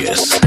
Yes.